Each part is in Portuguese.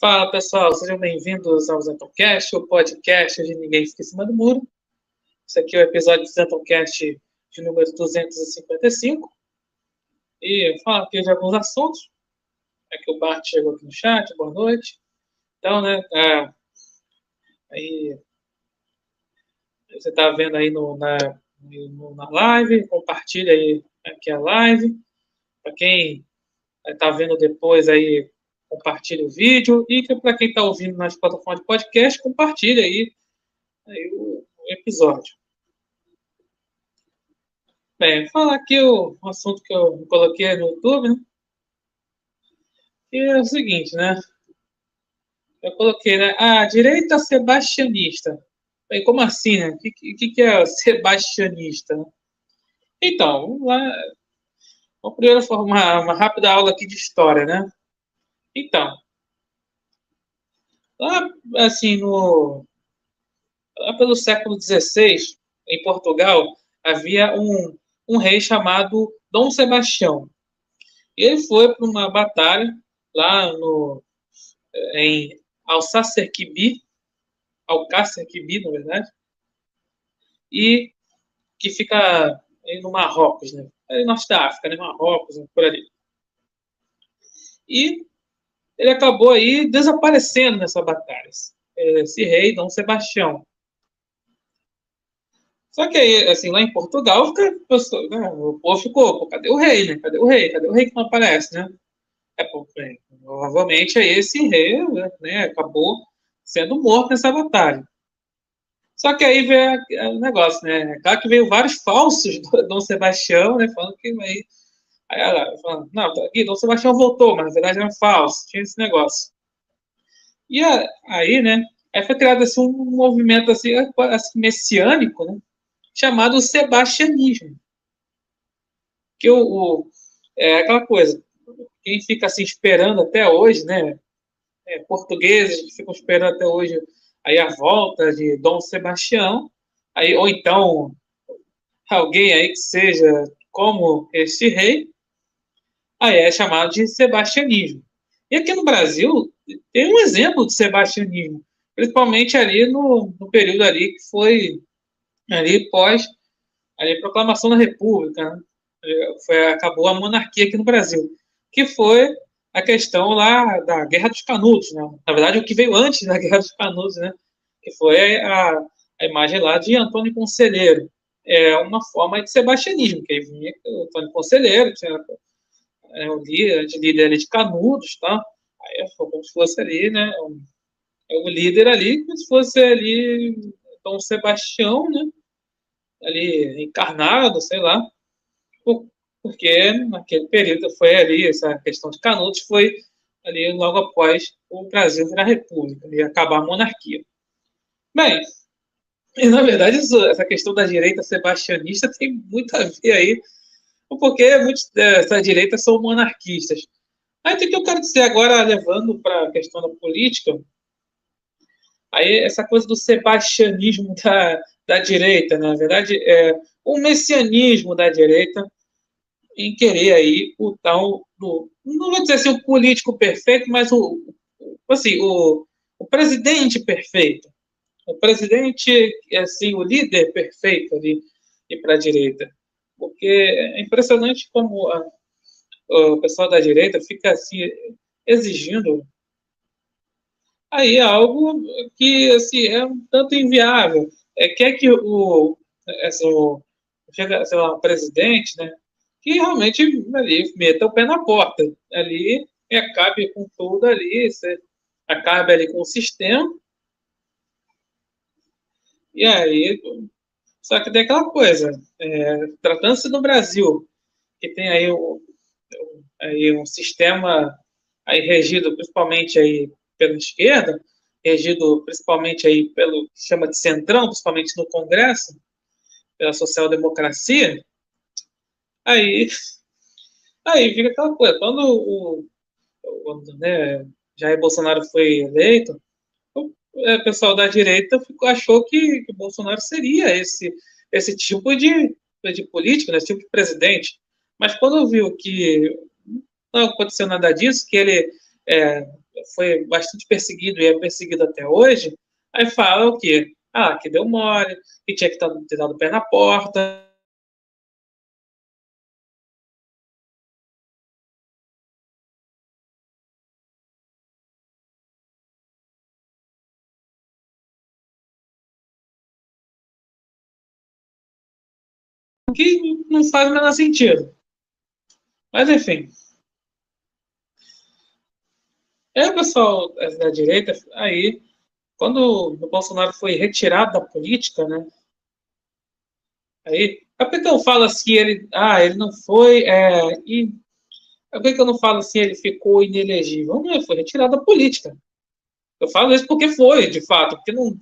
Fala pessoal, sejam bem-vindos ao Zentoncast, o podcast de Ninguém Fica em Cima do Muro. Esse aqui é o episódio do Zentoncast de número 255. E fala aqui de alguns assuntos. É que o Bart chegou aqui no chat, boa noite. Então, né, é, aí você está vendo aí no, na, no, na live, compartilha aí aqui a live. Para quem está vendo depois aí, compartilha o vídeo. E para quem está ouvindo nas plataformas de podcast, compartilha aí, aí o, episódio. Bem, falar aqui o, assunto que eu coloquei no YouTube, né? E é o seguinte, né? Eu coloquei, né? A direita sebastianista. Bem, como assim, né? O que, que, que é sebastianista? Então, vamos lá. Vamos primeiro formar uma rápida aula aqui de história, né? Então, lá, assim, no, lá pelo século XVI, em Portugal, havia um, um rei chamado Dom Sebastião. Ele foi para uma batalha lá no, em Alsácer-Quibi, Alcácer-Quibi, na verdade, e que fica no Marrocos, né? Norte da África, né? Marrocos, por ali. E ele acabou aí desaparecendo nessa batalha. Esse rei, Dom Sebastião. Só que aí, assim, lá em Portugal, fica, né, o povo ficou, cadê o rei, né? Cadê o rei? Cadê o rei que não aparece, né? É, provavelmente, aí esse rei né, acabou sendo morto nessa batalha. Só que aí veio o negócio, né? É claro que veio vários falsos do Dom Sebastião, né? Falando que aí, aí ela falando, não, tá aqui, Dom Sebastião voltou, mas na verdade era um falso, tinha esse negócio. E aí, né? Aí foi criado assim, um movimento assim, assim messiânico, né? Chamado sebastianismo. Que o, o, é aquela coisa, quem fica assim esperando até hoje, né? É, portugueses que ficam esperando até hoje aí a volta de Dom Sebastião, aí, ou então alguém aí que seja como este rei, aí é chamado de sebastianismo. E aqui no Brasil tem um exemplo de sebastianismo, principalmente ali no, no período ali que foi ali pós ali, proclamação da República, né? foi, acabou a monarquia aqui no Brasil, que foi a questão lá da Guerra dos Canudos, né? Na verdade, o que veio antes da Guerra dos Canudos, né? Que foi a, a imagem lá de Antônio Conselheiro. É uma forma de sebastianismo, que aí vinha Antônio Conselheiro, tinha é, o líder, líder de Canudos, tá? Aí foi como se fosse ali, né? Um, é o líder ali, como se fosse ali Dom Sebastião, né? Ali encarnado, sei lá porque naquele período foi ali, essa questão de Canudos foi ali logo após o Brasil virar república e acabar a monarquia. Bem, e na verdade isso, essa questão da direita sebastianista tem muito a ver aí, porque muitos dessa direita são monarquistas. Aí o que eu quero dizer agora, levando para a questão da política, aí essa coisa do sebastianismo da, da direita, na verdade, é o messianismo da direita, em querer aí o tal do, não vou dizer assim o político perfeito, mas o assim o, o presidente perfeito, o presidente assim o líder perfeito ali e para a direita, porque é impressionante como a, o pessoal da direita fica assim exigindo aí algo que assim é um tanto inviável. É quer que o, assim, o chega, sei lá, presidente, né, que realmente ali meta o pé na porta. Ali e acabe com tudo ali, acabe ali com o sistema. E aí, só que tem aquela coisa, é, tratando-se do Brasil, que tem aí, o, aí um sistema aí regido principalmente aí pela esquerda, regido principalmente aí pelo que chama de centrão, principalmente no Congresso, pela social-democracia, Aí, aí fica aquela coisa, quando o, o né, Jair Bolsonaro foi eleito, é, pessoal da direita ficou, achou que, que Bolsonaro seria esse, esse tipo de, de político, né, esse tipo de presidente. Mas quando viu que não aconteceu nada disso, que ele é, foi bastante perseguido e é perseguido até hoje, aí fala o quê? Ah, que deu mole, que tinha que ter dado o pé na porta, que não faz o menor sentido. Mas, enfim. É, pessoal da direita, aí, quando o Bolsonaro foi retirado da política, né? Aí, é por que eu falo assim, ele, ah, ele não foi, é, e por que eu não falo assim, ele ficou inelegível? Não, ele foi retirado da política. Eu falo isso porque foi, de fato, porque não,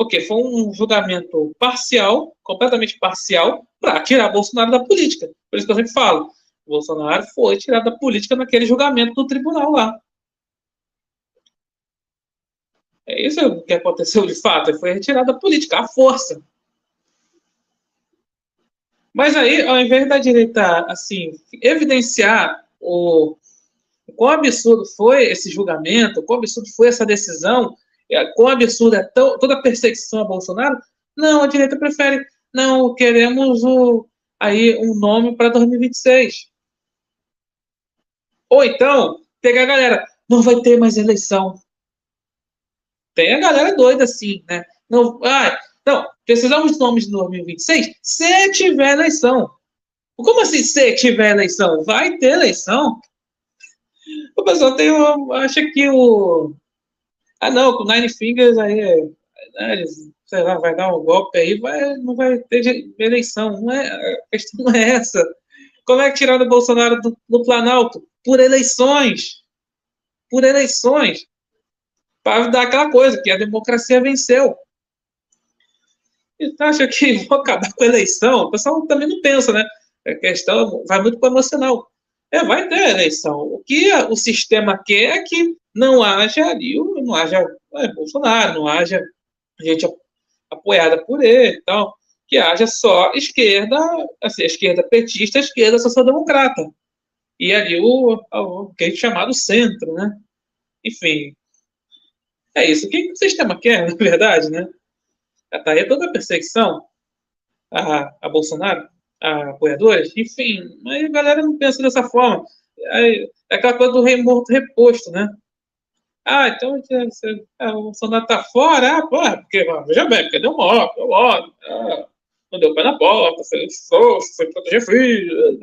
porque foi um julgamento parcial, completamente parcial, para tirar Bolsonaro da política. Por isso que eu sempre falo, Bolsonaro foi tirado da política naquele julgamento do tribunal lá. É isso que aconteceu de fato, ele foi retirado da política, à força. Mas aí, ao invés da direita, assim, evidenciar o quão absurdo foi esse julgamento, quão absurdo foi essa decisão, é, absurda é toda a perseguição a Bolsonaro, não, a direita prefere, não, queremos o, aí um nome para 2026. Ou então, pegar a galera, não vai ter mais eleição. Tem a galera doida assim, né? Não, ah, não, precisamos de nomes de 2026 se tiver eleição. Como assim se tiver eleição? Vai ter eleição. O pessoal tem uma, acha que o ah, não, com Nine Fingers aí, né, sei lá, vai dar um golpe aí, vai, não vai ter eleição. Não é, a questão não é essa. Como é que tiraram o Bolsonaro do, do Planalto? Por eleições. Por eleições. Para dar aquela coisa, que a democracia venceu. E acha que vou acabar com a eleição? O pessoal também não pensa, né? A questão vai muito para o emocional. É, vai ter eleição. O que o sistema quer é que não haja ali, não haja é, Bolsonaro, não haja gente apoiada por ele tal, que haja só esquerda, assim, esquerda petista, esquerda social-democrata. E ali o, o que é chamado centro, né? Enfim, é isso. O que o sistema quer, na verdade, né? Está aí toda a perseguição a, a Bolsonaro, a apoiadores, enfim, mas a galera não pensa dessa forma. É, é aquela coisa do rei morto reposto, né? Ah, então você, ah, o Bolsonaro tá fora, ah, pô, porque, veja bem, porque deu morte, deu morte, ah, não deu pé na foi frouxo, foi proteger filho,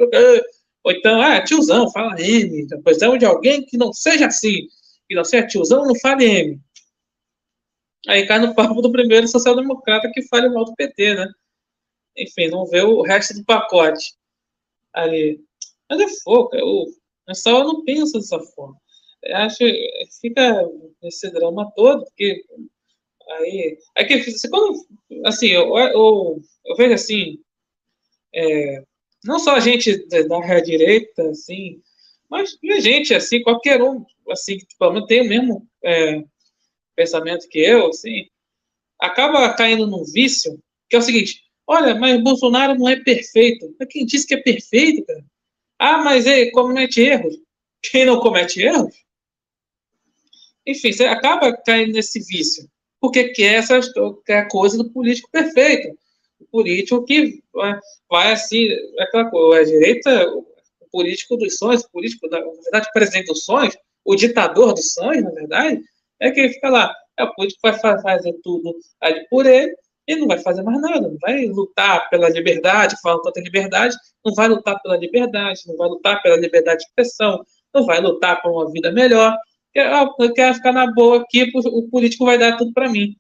ou então, ah, tiozão, fala M, então, precisamos de alguém que não seja assim, que não seja tiozão, não fale M. Aí cai no papo do primeiro social-democrata que fale mal do PT, né? Enfim, não vê o resto do pacote ali. Mas é foco, é o pessoal não pensa dessa forma acho fica esse drama todo, porque aí, aí que, quando, assim, eu, eu, eu vejo assim, é, não só a gente da direita, assim, mas a gente, assim, qualquer um, assim, que pelo menos tem o mesmo é, pensamento que eu, assim, acaba caindo num vício, que é o seguinte, olha, mas Bolsonaro não é perfeito. Mas quem disse que é perfeito, cara? Ah, mas ele comete erros. Quem não comete erros enfim, você acaba caindo nesse vício, porque quer essa quer coisa do político perfeito. O político que vai, vai assim, é aquela coisa, a direita, o político dos sonhos, o político, na verdade, o presidente dos sonhos, o ditador dos sonhos, na verdade, é que ele fica lá. É o político que vai fazer tudo ali por ele e não vai fazer mais nada, não vai lutar pela liberdade, falando tanto em liberdade, não vai lutar pela liberdade, não vai lutar pela liberdade de expressão, não vai lutar por uma vida melhor, eu quero ficar na boa aqui, o político vai dar tudo para mim.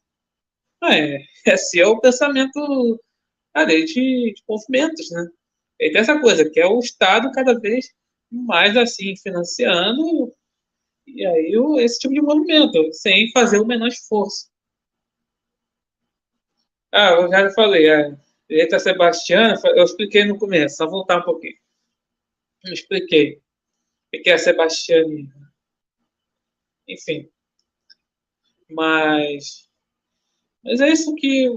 É, esse é o pensamento ali, de, de movimentos, né? E tem essa coisa, que é o Estado cada vez mais assim, financiando e aí esse tipo de movimento, sem fazer o menor esforço. Ah, eu já falei, a direita Sebastiana, eu expliquei no começo, só voltar um pouquinho. Eu expliquei o que é a Sebastiana enfim. Mas, mas é isso que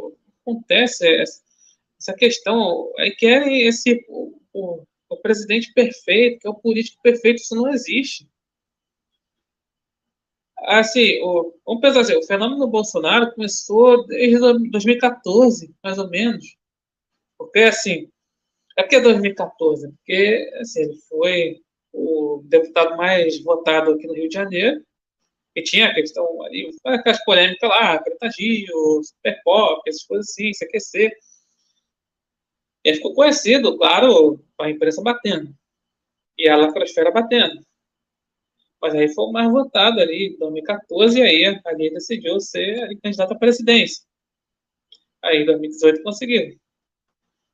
acontece, é essa questão. Aí querem esse o, o, o presidente perfeito, que é o político perfeito, isso não existe. assim, o, vamos pensar assim, o fenômeno Bolsonaro começou desde 2014, mais ou menos. Porque, assim, é porque é 2014, porque, assim, ele foi o deputado mais votado aqui no Rio de Janeiro, e tinha a questão ali, aquelas polêmicas lá, Preta Gil, Super Pop, essas coisas assim, se aquecer. E ele ficou conhecido, claro, com a imprensa batendo. E a lacrosfera batendo. Mas aí foi o mais votado ali, em 2014, e aí ali decidiu ser ali, candidato à presidência. Aí em 2018 conseguiu.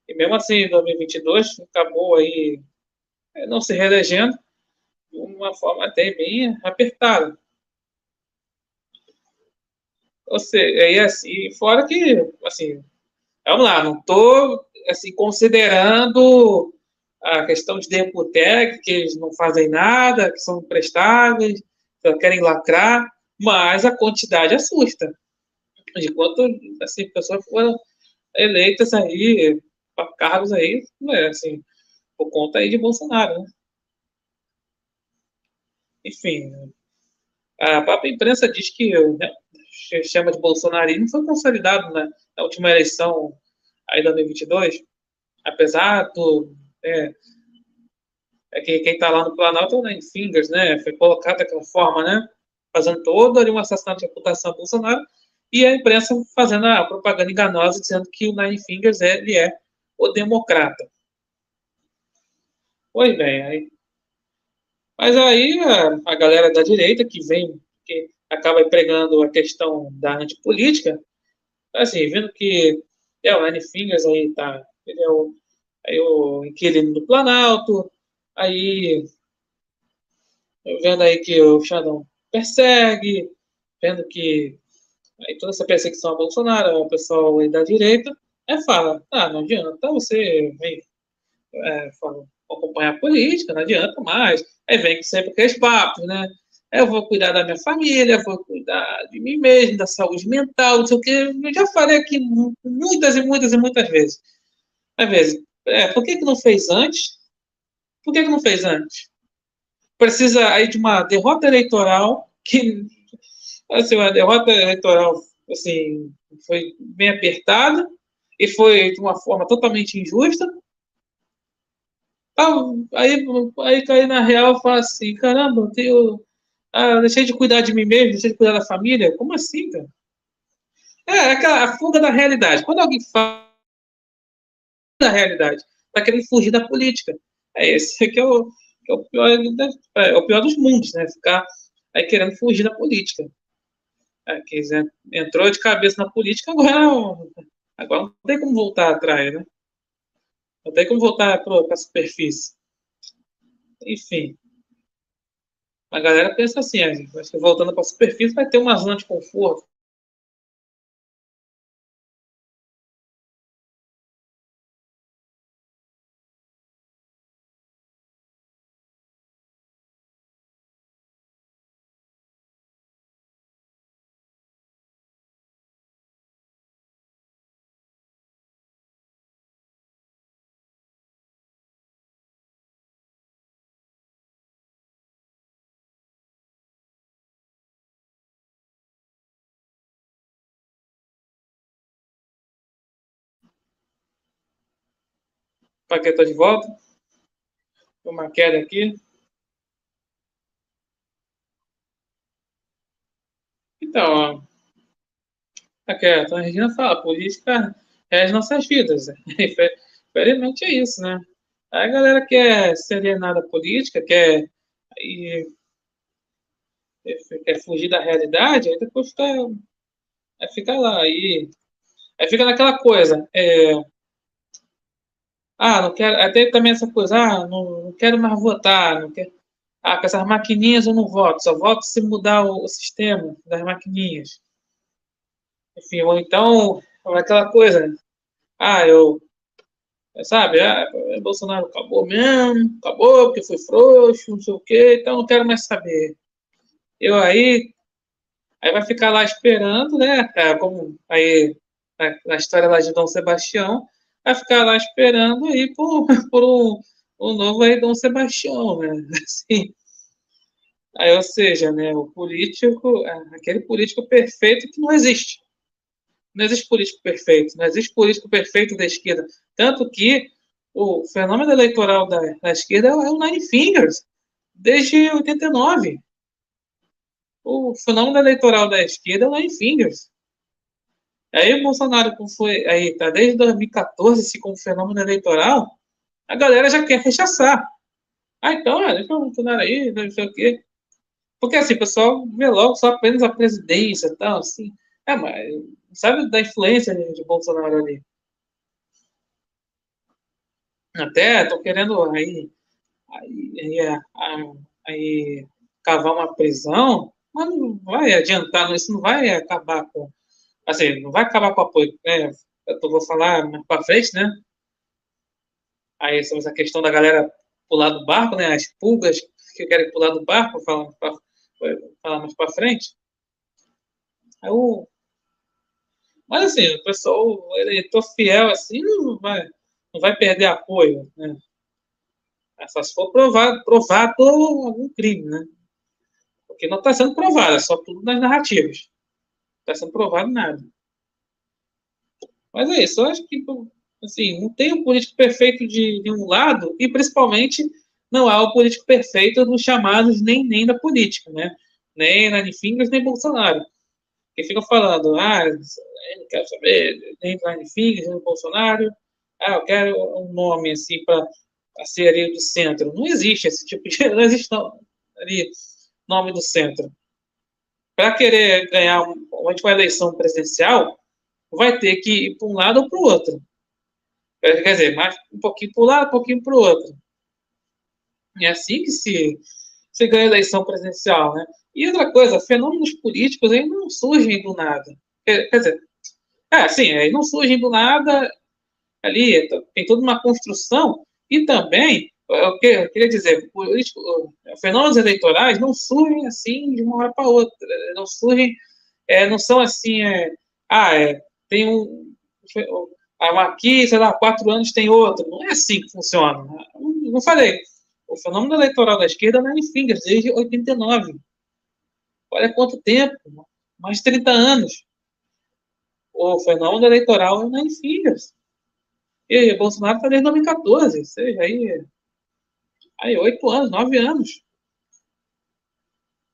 E mesmo assim, em 2022, acabou aí é, não se reelegendo de uma forma até bem apertada. Ou seja, aí assim, fora que, assim, vamos lá, não estou assim, considerando a questão de Deputec, que eles não fazem nada, que são imprestáveis, que querem lacrar, mas a quantidade assusta. De quanto assim, pessoas foram eleitas aí, para cargos aí, é, assim, por conta aí de Bolsonaro, né? Enfim, a própria imprensa diz que né, chama de bolsonarismo foi consolidado na, na última eleição aí de 2022, apesar do é, é que quem está lá no Planalto é o Fingers, né? Foi colocado daquela forma, né? Fazendo todo ali um assassinato de reputação Bolsonaro e a imprensa fazendo a propaganda enganosa dizendo que o Nine Fingers é, ele é o democrata. Pois bem, aí. Mas aí a, a galera da direita que vem, que acaba pregando a questão da antipolítica, assim, vendo que é, o Nine Fingers aí tá, ele é o aí o inquilino do Planalto, aí vendo aí que o Xandão persegue, vendo que aí toda essa perseguição a Bolsonaro, o pessoal aí da direita, é fala, ah, não adianta você vem é, fala, acompanhar a política, não adianta mais. Aí vem sempre aqueles papos, né? Eu vou cuidar da minha família, vou cuidar de mim mesmo, da saúde mental, não sei o que. Eu já falei aqui muitas e muitas e muitas vezes. Às vezes, é, por que, que não fez antes? Por que, que não fez antes? Precisa aí de uma derrota eleitoral que, assim, uma derrota eleitoral, assim, foi bem apertada e foi de uma forma totalmente injusta. Aí, aí cair na real e fala assim, caramba, eu tenho, ah, deixei de cuidar de mim mesmo, deixei de cuidar da família. Como assim, cara? É, é aquela a fuga da realidade. Quando alguém fala da realidade, está querendo fugir da política. É esse que é o, que é o, pior, é, é o pior dos mundos, né? Ficar aí querendo fugir da política. É, quiser, entrou de cabeça na política, agora, agora não tem como voltar atrás, né? Não tem como voltar para a superfície. Enfim. A galera pensa assim, que voltando para a superfície vai ter uma zona de conforto, Paquetá de volta. Uma queda aqui. Então, aqui, então a Regina fala, política é as nossas vidas. Infelizmente é isso, né? A galera quer ser alienada política, quer, e, quer fugir da realidade, aí depois fica, aí fica lá. Aí, aí fica naquela coisa. É, ah, não quero. Até também essa coisa, ah, não, não quero mais votar, não quero. Ah, com essas maquininhas eu não voto, só voto se mudar o, o sistema das maquininhas. Enfim, ou então, aquela coisa, ah, eu. Sabe, ah, Bolsonaro acabou mesmo, acabou porque foi frouxo, não sei o quê, então não quero mais saber. Eu aí. Aí vai ficar lá esperando, né? Como aí na história lá de Dom Sebastião, vai ficar lá esperando aí por, por um, um novo aí Dom Sebastião, né? Assim, Aí, ou seja, né, o político, é, aquele político perfeito que não existe. Não existe político perfeito, não existe político perfeito da esquerda. Tanto que o fenômeno eleitoral da, da esquerda é o Nine Fingers, desde 89. O fenômeno eleitoral da esquerda é o Nine Fingers. Aí o Bolsonaro, como foi, aí tá desde 2014 se como fenômeno eleitoral, a galera já quer rechaçar. Ah, então, deixa o Bolsonaro aí, não sei o quê. Porque assim, o pessoal vê logo só apenas a presidência e tal, assim. É, mas sabe da influência de Bolsonaro ali. Até estou querendo aí, aí, aí, aí, cavar uma prisão, mas não vai adiantar, isso não vai acabar com. Assim, não vai acabar com o apoio. Né? Eu vou falar mais para frente, né? Aí sobre essa questão da galera pular do barco, né? As pulgas que querem pular do barco, falar, falar mais para frente. Aí o mas assim, o pessoal, o eleitor fiel assim, não vai, não vai perder apoio, né? Só se for provado, provado algum crime, né? Porque não está sendo provado, é só tudo nas narrativas. Está sendo provado nada. Mas é isso, eu acho que assim, não tem um político perfeito de, de um lado, e principalmente não há o político perfeito dos chamados nem, nem da política, né? Nem Nani Fingers, nem Bolsonaro. Que ficam falando, ah, não quero saber nem Nine Fingers, nem Bolsonaro. Ah, eu quero um nome assim para ser ali do centro. Não existe esse tipo de. Não existe não, ali nome do centro. Para querer ganhar uma, uma eleição presidencial, vai ter que ir para um lado ou para o outro. Quer dizer, mais um pouquinho para um lado, um pouquinho para o outro. É assim que se, se ganha a eleição presidencial, né? E outra coisa, fenômenos políticos aí não surgem do nada. Quer, dizer, é, sim, aí não surgem do nada ali, tem toda uma construção, e também, eu queria dizer, político, fenômenos eleitorais não surgem assim de uma hora para outra, não surgem, é, não são assim, é, ah, é, tem um, aqui, sei lá, quatro anos tem outro, não é assim que funciona, não, não falei, o fenômeno eleitoral da esquerda não é em fingers, desde 89, olha quanto tempo, mais de 30 anos, o fenômeno eleitoral é nas filhas. E Bolsonaro está desde 2014, ou seja, aí, aí oito anos, nove anos.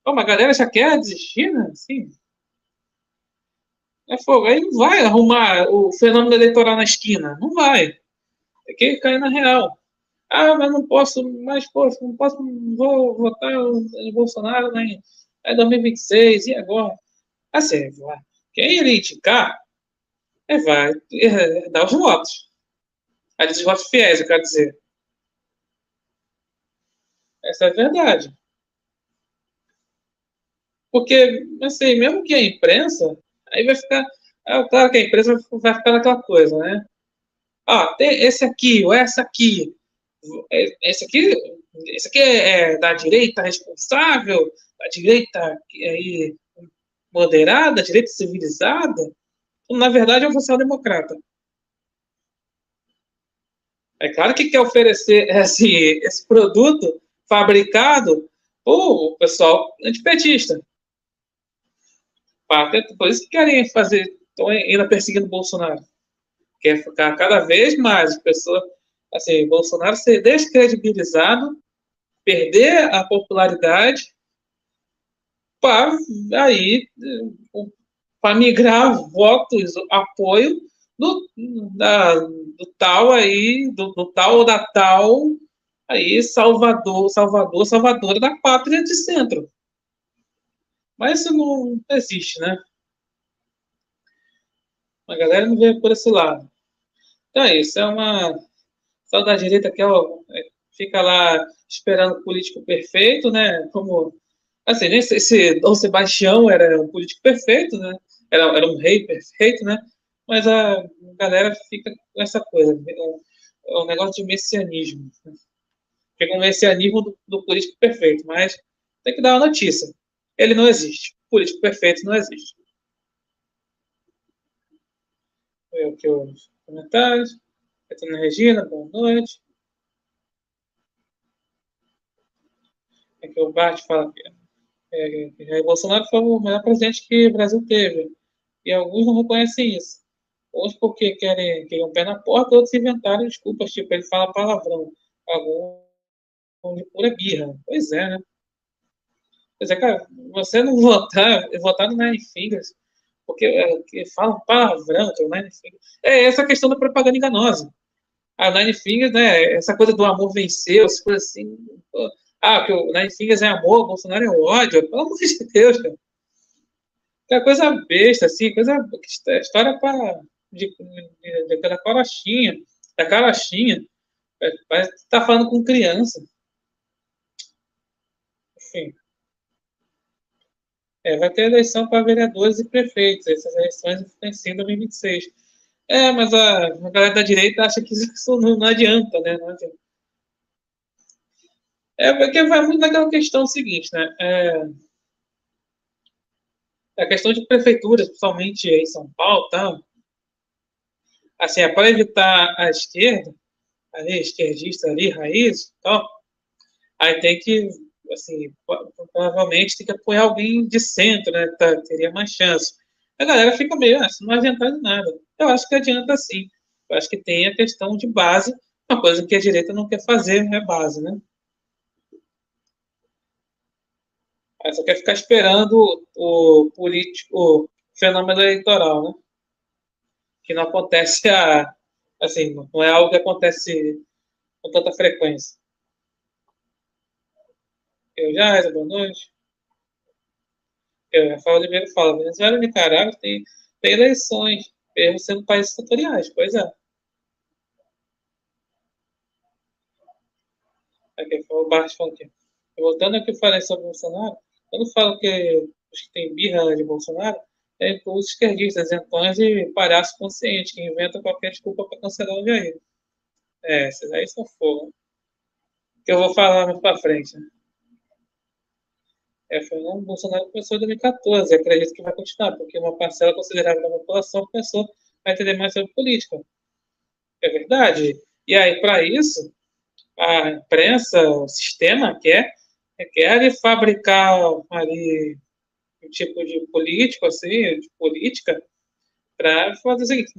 Pô, mas a galera já quer desistir, né? Assim, é fogo. Aí não vai arrumar o fenômeno eleitoral na esquina. Não vai. Tem que cair na real. Ah, mas não posso, mas poxa, não posso, não vou votar no Bolsonaro né? é 2026, e agora? Assim, quem ele indicar, é, vai é, dar os votos. Aí os votos fiéis, eu quero dizer. Essa é a verdade. Porque, assim, mesmo que a imprensa, aí vai ficar. É claro que a imprensa vai ficar naquela coisa, né? Ah, tem esse aqui, ou essa aqui. É, esse aqui, esse aqui é, é da direita responsável, da direita aí, moderada, direita civilizada na verdade, é um social-democrata. É claro que quer oferecer esse, esse produto fabricado o pessoal antipetista. Por isso que querem fazer, estão ainda perseguindo Bolsonaro. Quer ficar cada vez mais pessoas, assim, Bolsonaro ser descredibilizado, perder a popularidade, para aí para migrar votos, apoio do, da, do tal aí, do, do, tal ou da tal aí Salvador, Salvador, Salvadora da pátria de centro. Mas isso não existe, né? A galera não vê por esse lado. Então é isso, é uma só da direita que é, fica lá esperando o político perfeito, né? Como assim, nem sei se Dom Sebastião era um político perfeito, né? era, era um rei perfeito, né? Mas a galera fica com essa coisa, é um, negócio de messianismo. Fica um messianismo do, do político perfeito, mas tem que dar uma notícia. Ele não existe. Político perfeito não existe. Eu aqui os comentários. Catarina Regina, boa noite. Aqui o Bart fala aqui. É, Jair Bolsonaro foi o melhor presidente que o Brasil teve. E alguns não reconhecem isso. Uns porque querem, querem um pé na porta, outros inventaram desculpas, tipo, ele fala palavrão. Alguns de pura birra. Pois é, né? Pois é, cara, você não votar, votar no Nine Fingers, porque é, que fala palavrão, que é o Nine Fingers. É essa questão da propaganda enganosa. A Nine Fingers, né, essa coisa do amor venceu, essa coisa assim. Ah, que o Nine Fingers é amor, Bolsonaro é ódio. Pelo amor de Deus, cara. É coisa besta, assim, coisa. História para de, de, de, da carochinha, da carochinha. Parece que tá falando com criança. Enfim. É, vai ter eleição para vereadores e prefeitos. Essas eleições ser em 2026. É, mas a, a galera da direita acha que isso não, não adianta, né? Não adianta. É porque vai muito naquela questão seguinte, né? É, a questão de prefeituras, principalmente em São Paulo, tá? assim, é para evitar a esquerda, ali, esquerdista ali, raiz, tal, aí tem que, assim, provavelmente tem que apoiar alguém de centro, né, tá, teria mais chance. A galera fica meio, ah, isso não adianta nada. Eu acho que adianta sim. Eu acho que tem a questão de base, uma coisa que a direita não quer fazer, é base, né? Aí só quer ficar esperando o político, o fenômeno eleitoral, né? que não acontece a, assim, não é algo que acontece com tanta frequência. Eu já, boa noite. Eu, Rafael Oliveira fala, Venezuela e Nicarágua tem, tem eleições, mesmo sendo países tutoriais, pois é. Aqui, foi o Barros falando aqui. Voltando ao que eu falei sobre o Bolsonaro, quando falo que os que têm birra de Bolsonaro, é, os esquerdistas, isentões e palhaço consciente, que inventam qualquer desculpa para cancelar o Jair. É, esses aí são fogo. Que eu vou falar mais para frente. Né? É, foi um Bolsonaro começou em 2014, acredito que vai continuar, porque uma parcela considerável da população começou a entender mais sobre política. É verdade. E aí, para isso, a imprensa, o sistema quer, quer fabricar ali um tipo de político, assim, de política, para fazer o seguinte,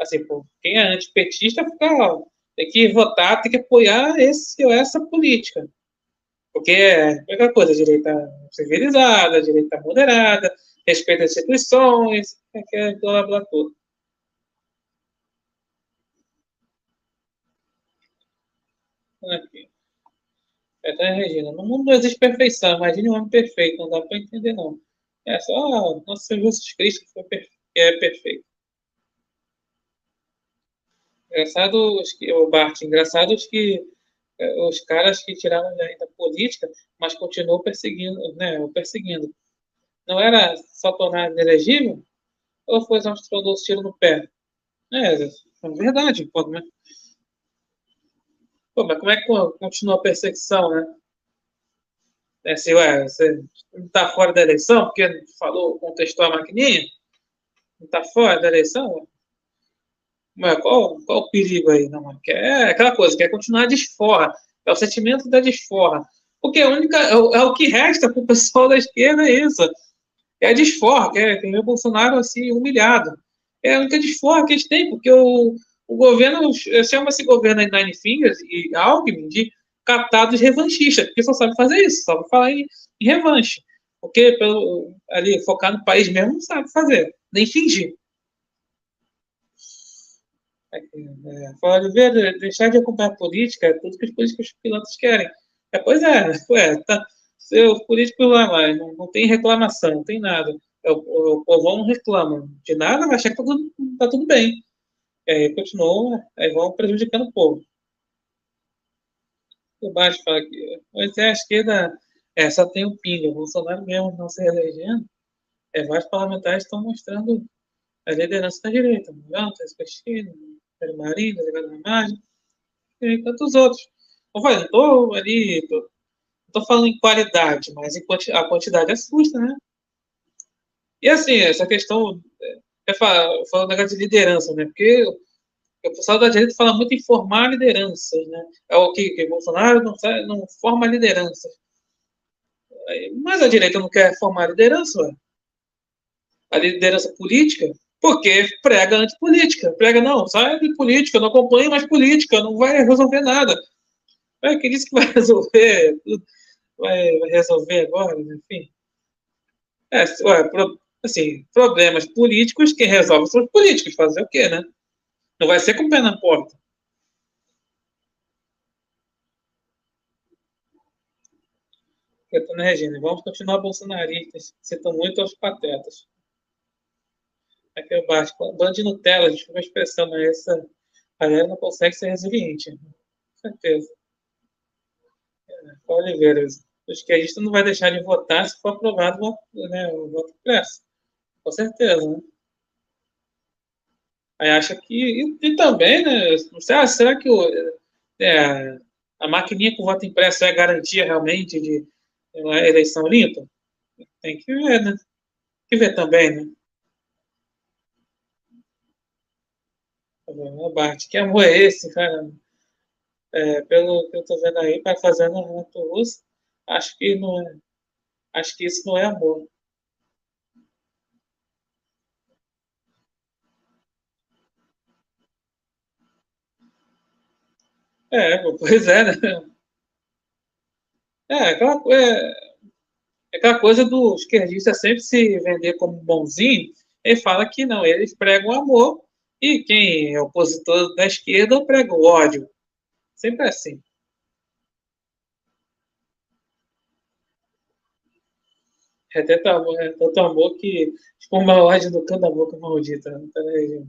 assim, quem é antipetista fica, tem que votar, tem que apoiar esse ou essa política. Porque é aquela coisa, direita civilizada, direita moderada, respeita as instituições, é blá blá tudo. Aqui. É, tá, Regina? No mundo não existe perfeição. Imagine um homem perfeito. Não dá para entender, não. É só ah, nosso Senhor Jesus Cristo que, que é perfeito. Engraçado os que, o Bart, engraçado os que é, os caras que tiraram da política, mas continuou perseguindo, né, perseguindo. Não era só tornar inelegível? Ou foi só um tiro no pé? É, é verdade, pô, né? Pô, mas como é que continua a perseguição, né? É assim, ué, você não está fora da eleição porque falou, contestou a maquininha? Não está fora da eleição? Ué, qual, qual o perigo aí? Não, é aquela coisa, quer continuar a desforra. É o sentimento da desforra. Porque a única, é, o, é o que resta para o pessoal da esquerda é isso. É a desforra, é ver o Bolsonaro assim, humilhado. É a única desforra que eles têm, porque o, o governo chama-se governo Nine Fingers e Alckmin de captados revanchistas, porque só sabe fazer isso, só falar em, em revanche. Porque pelo, ali, focar no país mesmo, não sabe fazer, nem fingir. É, é, fala, Oliveira, deixar de acompanhar política é tudo que os políticos pilotos querem. É, pois é, ué, tá, os políticos lá, mas não, não tem reclamação, não tem nada. É, o, o povão não reclama de nada, vai achar que tá tudo, tá tudo bem. É, continuam, aí vão prejudicando o povo. O Baixo fala que, pois é, a esquerda é, só tem o pinga, o Bolsonaro mesmo não se reelegendo, é, vários parlamentares estão mostrando a liderança da direita, Mudanças, Cristina, Pedro delegado da margem, e tantos outros. Não estou ali, estou tô falando em qualidade, mas em quanti a quantidade assusta, né? E assim, essa questão é falando negócio de liderança, né? Porque o pessoal da direita fala muito em formar lideranças, né? É o que, que Bolsonaro não, não forma lideranças. Mas a direita não quer formar liderança, a liderança política, porque prega antipolítica. Prega, não, sai de política, não acompanha mais política, não vai resolver nada. É, quem disse que vai resolver? Vai, resolver agora, enfim. É, ué, pro, assim, problemas políticos, quem resolve são os políticos, fazer o quê, né? Não vai ser com o pé na porta. Catana Regina, vamos continuar bolsonaristas, citam muito aos patetas. Aqui abaixo, bando de Nutella, a gente fica mas essa galera não consegue ser resiliente. Com certeza. É, Oliveira, o esquerdista não vai deixar de votar se for aprovado né, o voto expresso. Com certeza, né? Aí acha que. E, e também, né? Será, será que o, é, a maquininha com voto impresso é garantia realmente de uma eleição limpa? Tem que ver, né? Tem que ver também, né? Bart, que amor é esse, cara? É, pelo que eu tô vendo aí, vai fazendo Renato Russo, acho que não é. Acho que isso não é amor. É, pois é, né? É, aquela, é, aquela coisa do esquerdista sempre se vender como bonzinho, ele fala que não, eles pregam amor, e quem é opositor da esquerda prega o ódio. Sempre assim. É tanto amor, é tanto amor que uma ódio no canto da boca maldita. Né? Peraí,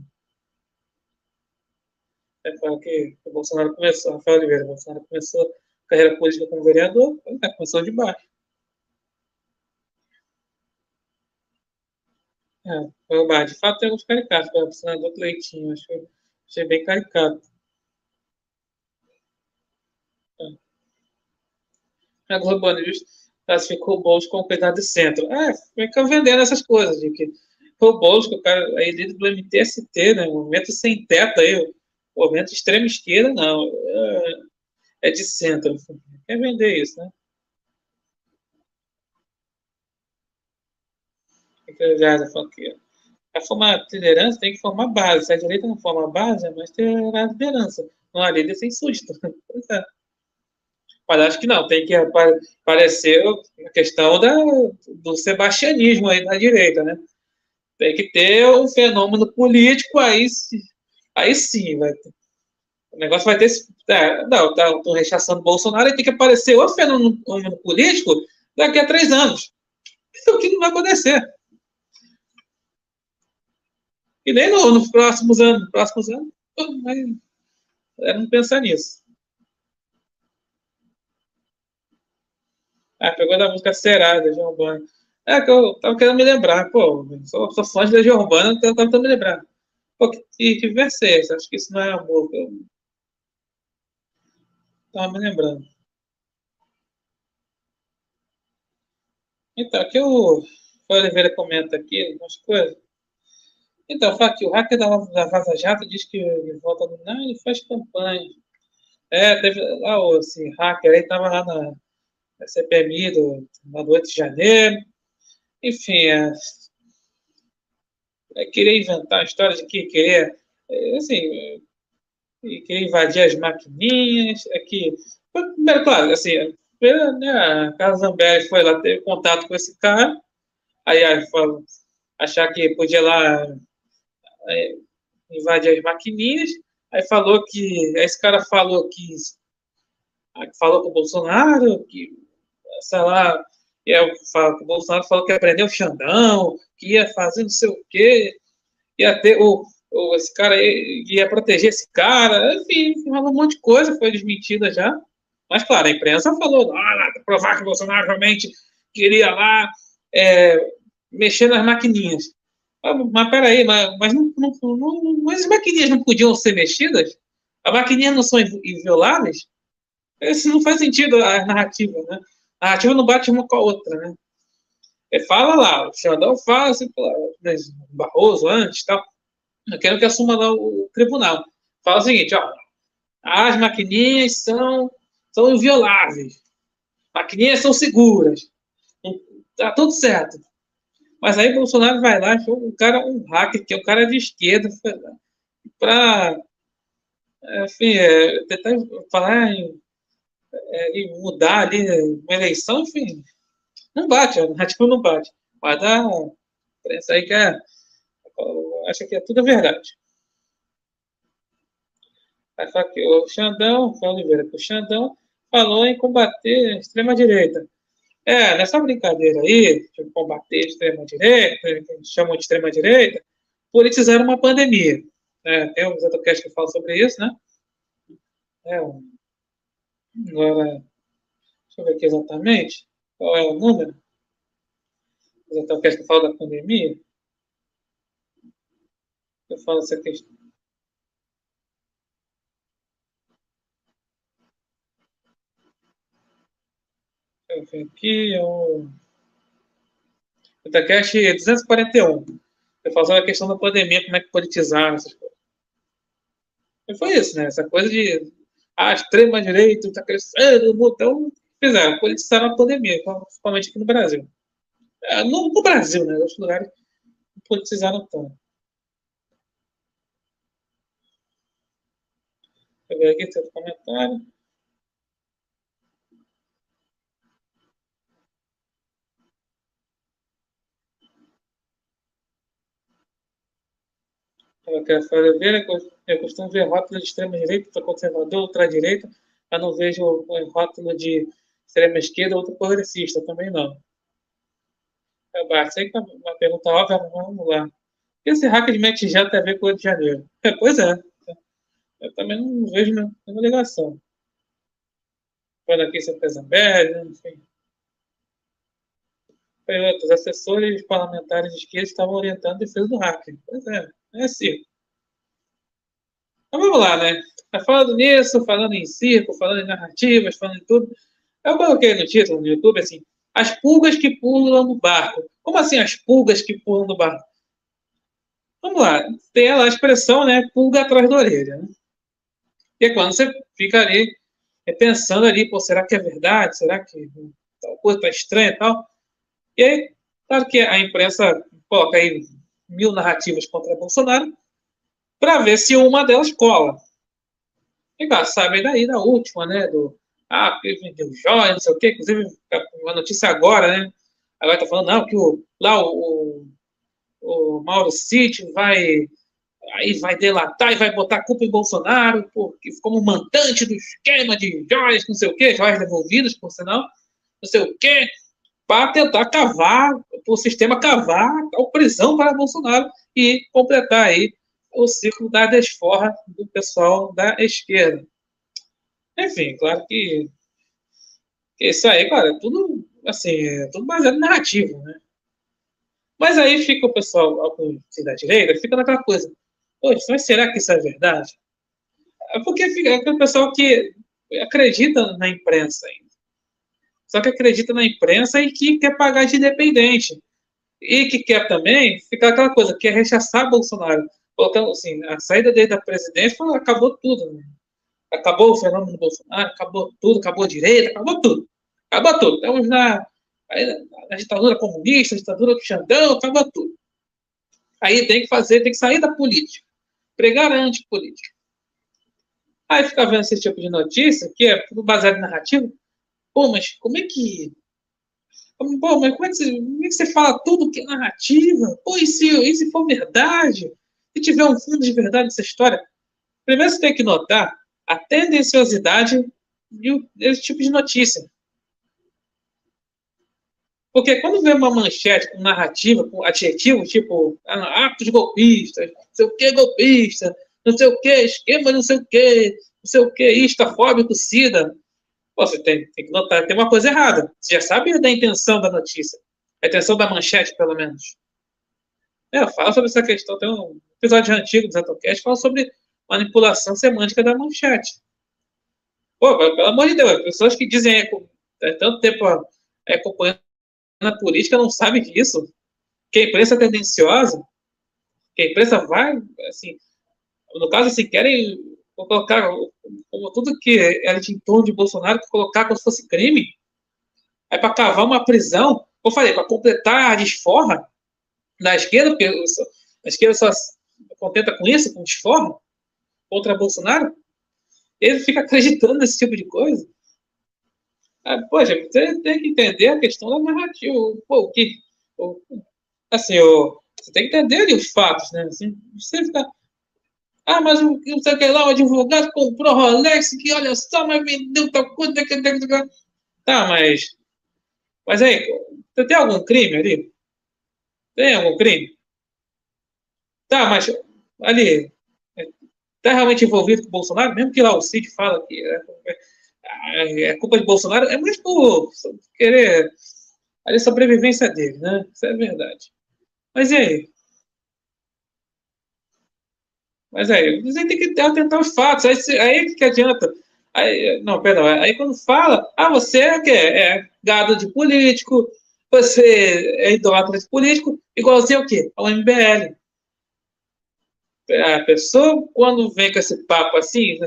é, fala que o Bolsonaro começou, Rafael Oliveira, Bolsonaro começou a carreira política como vereador, né, começou de baixo. É, de fato tem alguns caricatos, o senador Cleitinho, acho que achei bem caricato. É. A Globo News classificou o Boulos como cuidado de centro. É, fica vendendo essas coisas, de que o Boulos, que o cara aí dentro do MTST, né, movimento sem teto aí, movimento extrema esquerda, não, é, é de centro. Quer vender isso, né? Já falou que a formar liderança tem que formar base. Se a direita não forma base, mas terá liderança. Não há líder sem. Pois é. Mas acho que não, tem que aparecer a questão da, do sebastianismo aí da direita, né? Tem que ter um fenômeno político, aí, aí sim vai ter. O negócio vai ter. É, não, tá, rechaçando o Bolsonaro e tem que aparecer outro fenômeno político daqui a três anos. O que não vai acontecer. E nem no, nos próximos anos. Próximos anos, mas é não pensar nisso. Ah, pegou da música Será, da Legião Urbana. É que eu tava querendo me lembrar, pô, sou, sou fã de Legião Urbana, então tava tentando me lembrar. Pô, que, que verso é esse? Acho que isso não é amor. Eu tava me lembrando. Então, aqui o Oliveira comenta aqui umas coisas. Então, aqui, o hacker da, da Vaza Jato diz que ele volta no. Não, ele faz campanha. É, teve lá o esse hacker aí, estava lá na, na CPMI do, na 8 de janeiro. Enfim, é, é querer inventar a história de que querer, é, assim, é, querer invadir as maquininhas. É que, primeiro, claro, assim, né, a Casa Zambelli foi lá ter contato com esse cara, aí, aí achar que podia lá é, invadir as maquininhas. Aí falou que. Esse cara falou que. Falou com o Bolsonaro, que, sei lá, e o Bolsonaro falou que ia prender o Xandão, que ia fazer não sei o quê, ia ter o, o esse cara ia proteger esse cara, enfim, falou um monte de coisa, foi desmentida já. Mas, claro, a imprensa falou, ah, provar que o Bolsonaro realmente queria lá é, mexer nas maquininhas. Ah, mas peraí, mas, mas, não, não, não, mas as maquininhas não podiam ser mexidas? As maquininhas não são invioláveis? Isso não faz sentido a narrativa, né? A narrativa não bate uma com a outra, né? Ele fala lá, o Xandão fala assim, né, Barroso antes tal. Eu quero que assuma lá o tribunal. Fala o seguinte, ó, as maquininhas são, são invioláveis. Maquininhas são seguras. tá tudo certo. Mas aí Bolsonaro vai lá, o cara, um hacker, que é um cara de esquerda, para, enfim, é, tentar falar em, é, mudar ali uma eleição, enfim, não bate, a narrativa não bate. Mas dá, isso aí que é, acha que é tudo verdade. Vai falar que o Xandão, o Oliveira, que o Xandão falou em combater a extrema-direita. É, nessa brincadeira aí, de combater a extrema-direita, que eles chamam de extrema-direita, politizaram uma pandemia. É, tem um Zetocast que fala sobre isso, né? É, agora, deixa eu ver aqui exatamente qual é o número. O Zetocast que fala da pandemia. Eu falo essa questão. Aqui, é o Itacast 241. Eu falo sobre a questão da pandemia, como é que politizar essas coisas. E foi isso, né? Essa coisa de a extrema-direita está crescendo, então fizeram, politizaram a pandemia, principalmente aqui no Brasil. É, no, no, Brasil, né? Em outros lugares não politizaram tanto. Deixa eu ver aqui, tem outro comentário. Rafael Oliveira, eu costumo ver rótulo de extrema-direita, para conservador, ultra-direita, eu não vejo rótulo de extrema-esquerda, outro progressista, também não. É, Bart, sei que é uma pergunta óbvia, mas vamos lá. E esse hacker de MetJet tem a ver com o Rio de Janeiro? É, pois é. Eu também não vejo nenhuma ligação. Quando aqui se Pesamberg, enfim. Os assessores parlamentares de esquerda estavam orientando a defesa do hacker. Pois é. É circo. Então vamos lá, né? Tá falando nisso, falando em circo, falando em narrativas, falando em tudo. Eu coloquei no título no YouTube assim: as pulgas que pulam no barco. Como assim as pulgas que pulam no barco? Vamos lá, tem lá a expressão, né? Pulga atrás da orelha. Né? E é quando você fica ali é, pensando ali, pô, será que é verdade? Será que tal coisa tá estranha e tal? E aí, claro que a imprensa coloca aí mil narrativas contra Bolsonaro, para ver se uma delas cola. E claro, sabem daí da última, né? Do ah, que vendeu joia, não sei o quê. Inclusive, uma notícia agora, né? Agora tá falando, não, que o, lá o, o, o Mauro City vai aí vai delatar e vai botar a culpa em Bolsonaro, porque como mandante do esquema de joias, não sei o quê, joias devolvidas, por sinal, não sei o quê, para tentar cavar, o sistema cavar a prisão para Bolsonaro e completar aí o ciclo da desforra do pessoal da esquerda. Enfim, claro que, que isso aí, cara, é tudo assim, é tudo baseado em narrativo, né? Mas aí fica o pessoal, alguns da direita, fica naquela coisa, poxa, mas será que isso é verdade? É porque fica aquele pessoal que acredita na imprensa só que acredita na imprensa e que quer pagar de independente. E que quer também ficar aquela coisa, quer rechaçar Bolsonaro. Colocando assim, a saída dele da presidência acabou tudo. Né? Acabou o fenômeno Bolsonaro, acabou tudo, acabou a direita, acabou tudo. Acabou tudo. Estamos na, na ditadura comunista, ditadura do Xandão, acabou tudo. Aí tem que fazer, tem que sair da política. Pregar a antipolítica. Aí fica vendo esse tipo de notícia, que é baseado em narrativa, Pô, mas como é que. Pô, mas como é que você, como é que você fala tudo que é narrativa? Pô, e se, e se for verdade? Se tiver um fundo de verdade nessa história? Primeiro você tem que notar a tendenciosidade desse tipo de notícia. Porque quando vê uma manchete com narrativa, com adjetivo, tipo ah, atos golpistas, não sei o que golpista, não sei o que, esquema não sei o que, não sei o que, istafóbico, SIDA, você tem, tem que notar, tem uma coisa errada. Você já sabe da intenção da notícia. A intenção da manchete, pelo menos. É, fala sobre essa questão. Tem um episódio antigo do Zetocast que fala sobre manipulação semântica da manchete. Pô, pelo amor de Deus, pessoas que dizem é, tanto tempo é, acompanhando a política não sabem disso. Que a imprensa é tendenciosa, que a imprensa vai, assim, no caso, assim, querem vou colocar como tudo que era de em torno de Bolsonaro, colocar como se fosse crime, é para cavar uma prisão eu falei, para completar a desforra da esquerda, porque a esquerda só contenta com isso, com desforra, contra Bolsonaro, ele fica acreditando nesse tipo de coisa. Ah, poxa, você tem que entender a questão da narrativa. Pô, que, assim, o, você tem que entender ali, os fatos, né? Assim, você fica. Ah, mas não sei o que lá, o advogado comprou Rolex, que olha só, mas vendeu tal coisa. Tá, mas. Mas aí, tem algum crime ali? Tem algum crime? Tá, mas ali, está realmente envolvido com o Bolsonaro, mesmo que lá o Cid fala que é, é culpa de Bolsonaro, é mais por querer a sobrevivência dele, né? Isso é verdade. Mas e aí? Mas aí, você tem que atentar os fatos. Aí, aí que adianta. Aí, não, perdão. Aí quando fala, ah, você é, que é gado de político, você é idólatra de político, igualzinho ao quê? Ao MBL. A pessoa, quando vem com esse papo assim,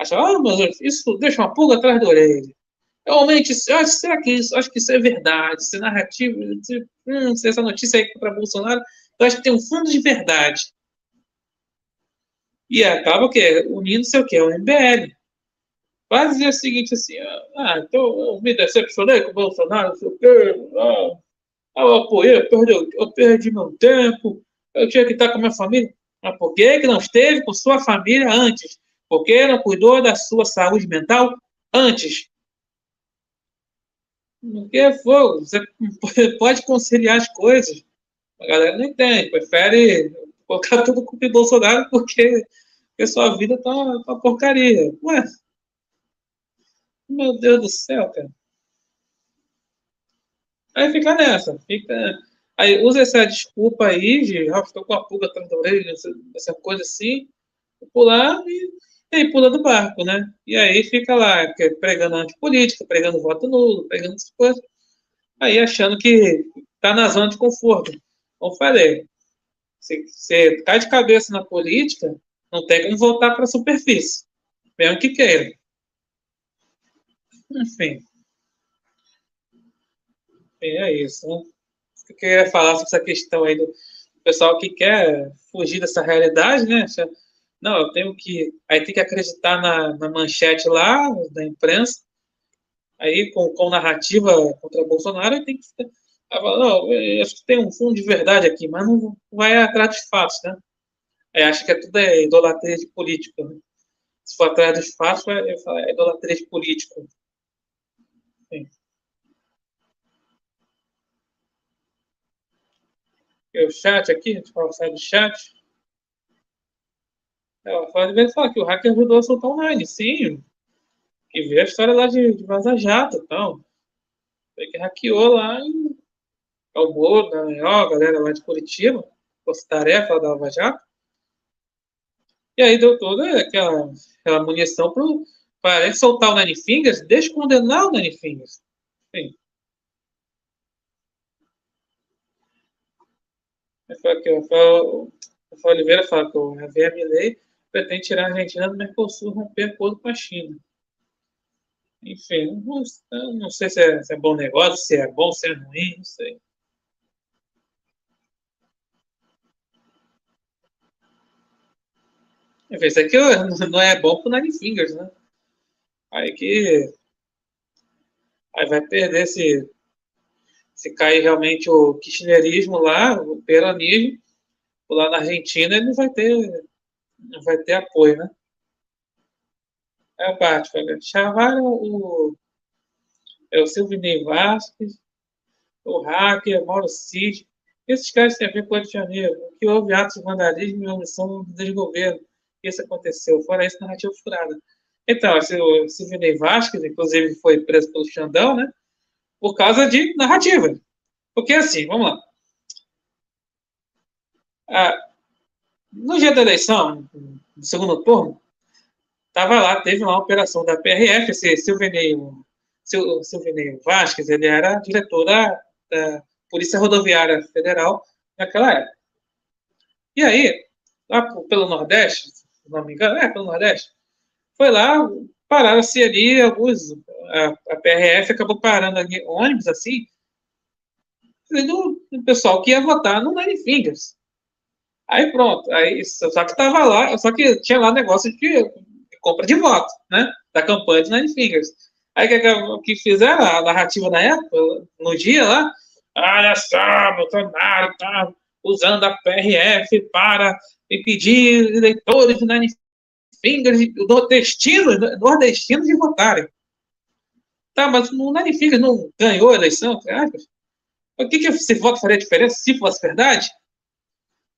acha, ah, mas isso deixa uma pulga atrás da orelha. Realmente, acho, será que isso, acho que isso é verdade, é narrativa, se, hum, se essa notícia aí para Bolsonaro, eu acho que tem um fundo de verdade. E acaba o quê? Unindo-se o quê? O MBL. Vai dizer o seguinte assim, ah, então eu me decepcionei com o Bolsonaro, não sei o quê, ah, eu apoiei, eu perdi, eu perdi meu tempo, eu tinha que estar com a minha família. Mas por que, que não esteve com sua família antes? Por que não cuidou da sua saúde mental antes? Porque foi, você pode conciliar as coisas. A galera não entende, prefere colocar tudo com o Bolsonaro porque, porque sua vida tá uma tá porcaria. Ué, meu Deus do céu, cara. Aí fica nessa, fica. Aí usa essa desculpa aí de ah, estou com a pulga atrás da orelha, essa, coisa assim, pular e, e aí pula do barco, né? E aí fica lá pregando antipolítica, pregando voto nulo, pregando essas coisas. Aí achando que tá na zona de conforto. Como falei, se você cai de cabeça na política, não tem como voltar para a superfície, mesmo que queira. Enfim. É isso. Né? Eu queria falar sobre essa questão aí do pessoal que quer fugir dessa realidade, né? Não, eu tenho que. Aí tem que acreditar na, na manchete lá, da imprensa, aí com, com narrativa contra Bolsonaro, tem que. Não, eu acho que tem um fundo de verdade aqui, mas não vai atrás dos fatos, né? Aí acha que é tudo é idolatria de político, né? Se for atrás dos fatos, é, é idolatria de político. Sim. o chat aqui, a gente fala do chat. Ela fala, de falar que o hacker ajudou a soltar online, sim. Que vê a história lá de, de Vaza Jato e tal. Foi que hackeou lá em Calmou, né? Ó, a galera lá de Curitiba, fosse tarefa da Lava Jato. E aí deu toda aquela, aquela munição para soltar o Nine Fingers, descondenar o Nine Fingers. Sim. Aqui, o Rafael Oliveira fala que o Javier Milei pretende tirar a Argentina do Mercosul romper acordo com a China. Enfim, não, não sei se é, se é, bom negócio, se é bom, se é ruim, não sei. Enfim, isso aqui não é bom pro Nine Fingers, né? Aí que. Aí vai perder esse se cair realmente o kirchnerismo lá, o peronismo, lá na Argentina, ele não vai ter, não vai ter apoio, né? É o parte, chamaram o, é o Silvinei Vasquez, o hacker, o Mauro Cid, esses caras têm a ver com o Rio de Janeiro, que houve atos de vandalismo e omissão do desgoverno, isso aconteceu, fora isso, narrativa furada. Então, o Silvinei Vasquez, inclusive, foi preso pelo Xandão, né? por causa de narrativa. Porque assim, vamos lá. Ah, no dia da eleição, no segundo turno, estava lá, teve uma operação da PRF, esse Silveneio, Silveneio Vasquez, ele era diretor da, da Polícia Rodoviária Federal naquela época. E aí, lá pelo Nordeste, se não me engano, é, pelo Nordeste, foi lá, pararam-se ali alguns a, a PRF acabou parando ali ônibus assim, do, do pessoal que ia votar no Nine Fingers. Aí pronto, aí, só que tava lá, só que tinha lá negócio de, de compra de voto, né? Da campanha de Nine Fingers. Aí o que, que fizeram, a narrativa na época, no dia lá, olha só, Bolsonaro tá usando a PRF para impedir eleitores Nine Fingers, nordestinos, nordestinos de votarem. Tá, mas o Nine Fingers não ganhou a eleição, O que, que esse voto faria diferença se fosse verdade?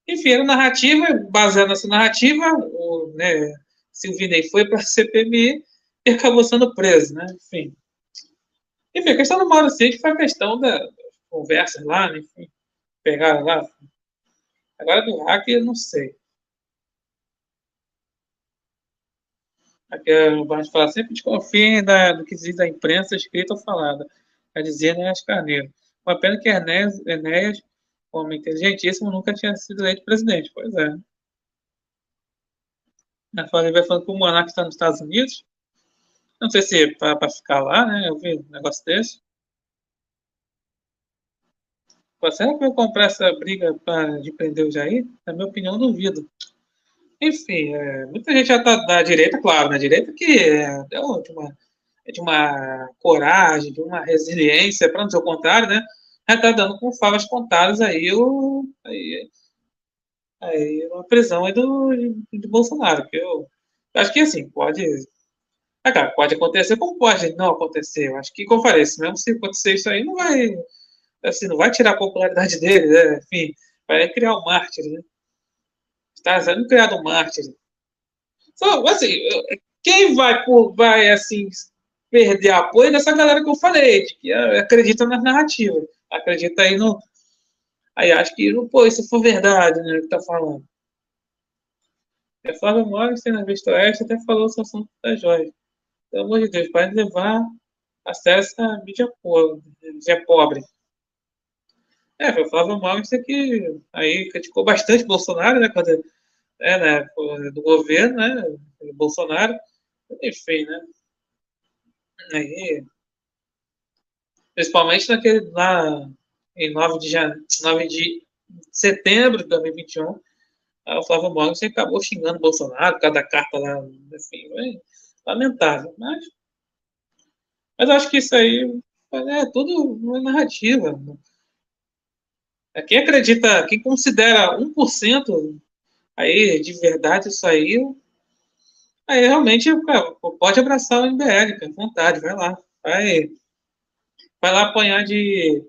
Enfim, era narrativa, baseada nessa narrativa, o né, Silvinei foi para a CPMI e acabou sendo preso, né? Enfim. Enfim, a questão do Mauro Cid foi a questão da conversa lá, né? enfim, pegaram lá. Agora do hack, eu não sei. Aqui o Barros fala, sempre desconfiem da, do que diz da imprensa escrita ou falada. Quer dizer, né, as Carneiro. Uma pena que Enéas, Enéas homem inteligentíssimo, nunca tinha sido eleito presidente. Pois é. A Flávia vai falando que o Monarca está nos Estados Unidos. Não sei se é para ficar lá, né? Eu vi um negócio desse. Será que vai comprar essa briga pra, de prender o Jair? Na minha opinião, duvido. Enfim, é, muita gente já está da direita, claro, na direita que é, de, uma, de uma coragem, de uma resiliência, para não dizer o contrário, né? Já está dando com favas contadas aí, o, aí, aí a prisão aí do, do Bolsonaro. Que eu, eu acho que assim, pode ah, cara, pode acontecer, como pode não acontecer? Eu acho que, como eu falei, mesmo se acontecer isso aí, não vai, assim, não vai tirar a popularidade dele, né? Enfim, vai criar um mártir, né? Está sendo criado um mártir. Só, assim, quem vai, vai, assim, perder apoio dessa galera que eu falei, que acredita na narrativa, acredita aí no. Aí acho que, pô, isso for verdade, né, que tá falando. É Flávio Morris, na Vista Oeste, até falou o assunto da Jorge pelo amor de Deus, para levar acesso à mídia pobre. Mídia pobre. É, foi o Flávio Malmes que aí criticou bastante Bolsonaro, né, quando, é, né, do governo, né, Bolsonaro, enfim, né, aí, principalmente naquele, lá, em 9 de, jane... 9 de setembro de 2021, o Flávio Malmes acabou xingando Bolsonaro por causa da carta lá, enfim, né, lamentável. Mas, mas acho que isso aí é tudo uma narrativa. É, quem acredita, quem considera 1% aí de verdade isso aí, aí realmente pode abraçar o MBL, com vontade, vai lá. Vai, vai lá apanhar de.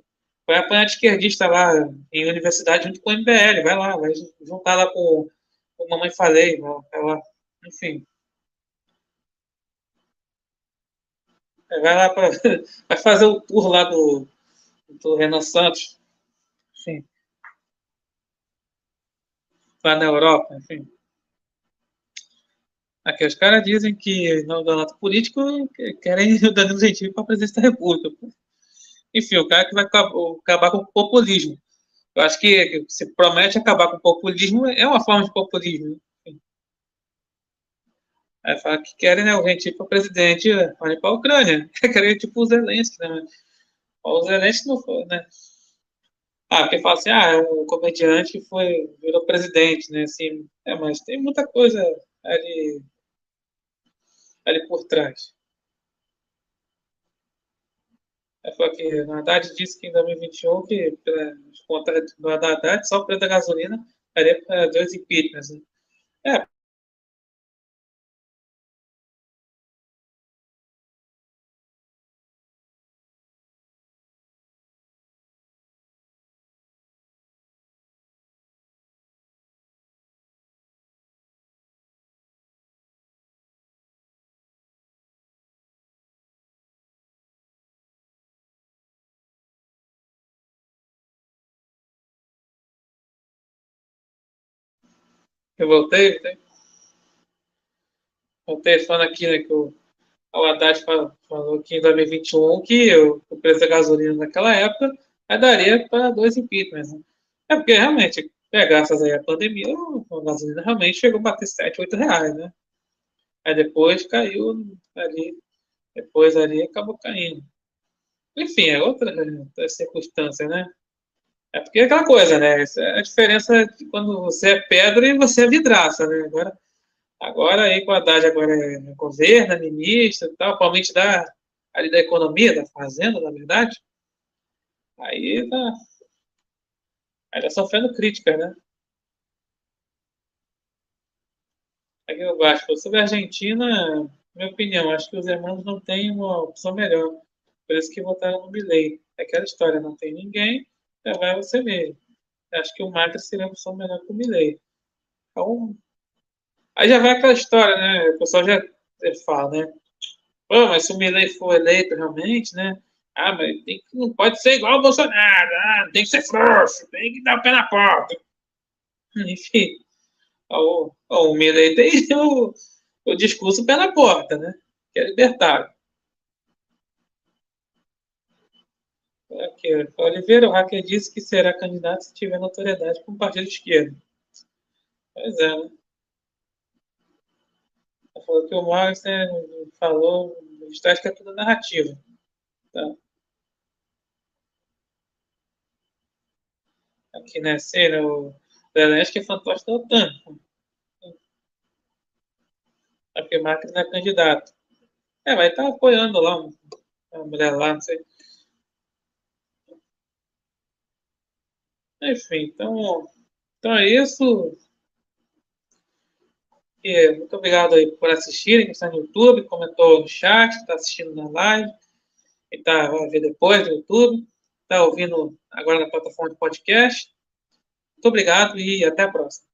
Vai apanhar de esquerdista lá em universidade junto com o MBL, vai lá, vai juntar lá com o Mamãe Falei, vai lá, enfim. Vai lá para. Vai fazer o tour lá do, do Renan Santos. Enfim. Lá na Europa, enfim. Aqui os caras dizem que no debate político querem o Danilo Gentili para a presidência da República. Enfim, o cara que vai acabar com o populismo. Eu acho que se promete acabar com o populismo é uma forma de populismo. Né? Aí fala que querem, né, o gente para presidente, olha para a Ucrânia, querem tipo o Zelensky, né? O Zelensky não foi, né? Ah, porque fala assim, ah, é um comediante que foi, virou presidente, né? Assim, é, mas tem muita coisa ali, ali por trás. É, foi que o Haddad disse que em 2021, que pela conta do Haddad, só o preço da gasolina daria para dois impeachments. Né? É, Eu voltei, voltei. Falando aqui, né, que o, o Haddad falou que em 2021 que o, o preço da gasolina naquela época daria para dois impeachments. Né? É porque realmente, é, graças aí à pandemia, a gasolina realmente chegou a bater 7, 8 reais, né? Aí depois caiu ali, depois ali acabou caindo. Enfim, é outra, outra circunstância, né? É porque é aquela coisa, né? Essa é a diferença de quando você é pedra e você é vidraça, né? Agora, agora aí com a Haddad agora é governo, é ministro e tal, provavelmente da, ali da economia, da fazenda, na verdade, aí tá, aí tá sofrendo crítica, né? Aqui eu acho, sobre a Argentina, minha opinião, acho que os irmãos não têm uma opção melhor. Por isso que votaram no Milley. É aquela história, não tem ninguém, já vai você mesmo. Acho que o Macri seria a opção melhor que o Milley. Então, aí já vai aquela história, né? O pessoal já fala, né? Pô, mas se o Milley for eleito realmente, né? Ah, mas tem que, não pode ser igual o Bolsonaro, ah, tem que ser frouxo, tem que dar o pé na porta. Enfim, o, o Milley tem o, o discurso pé na porta, né? Que é libertário. Aqui, Oliveira, o hacker disse que será candidato se tiver notoriedade com o partido de esquerda. Pois é, né? Falou que o né, falou, está que é tudo narrativa. Tá? Aqui, né? Ser o Zelensky é fantoche da OTAN. É porque Marx não é candidato. É, vai estar apoiando lá uma mulher lá, não sei. Enfim, então, então é isso. E, muito obrigado aí por assistirem, quem está no YouTube, comentou no chat, está assistindo na live, e tá, vai ver depois no YouTube, está ouvindo agora na plataforma de podcast. Muito obrigado e até a próxima.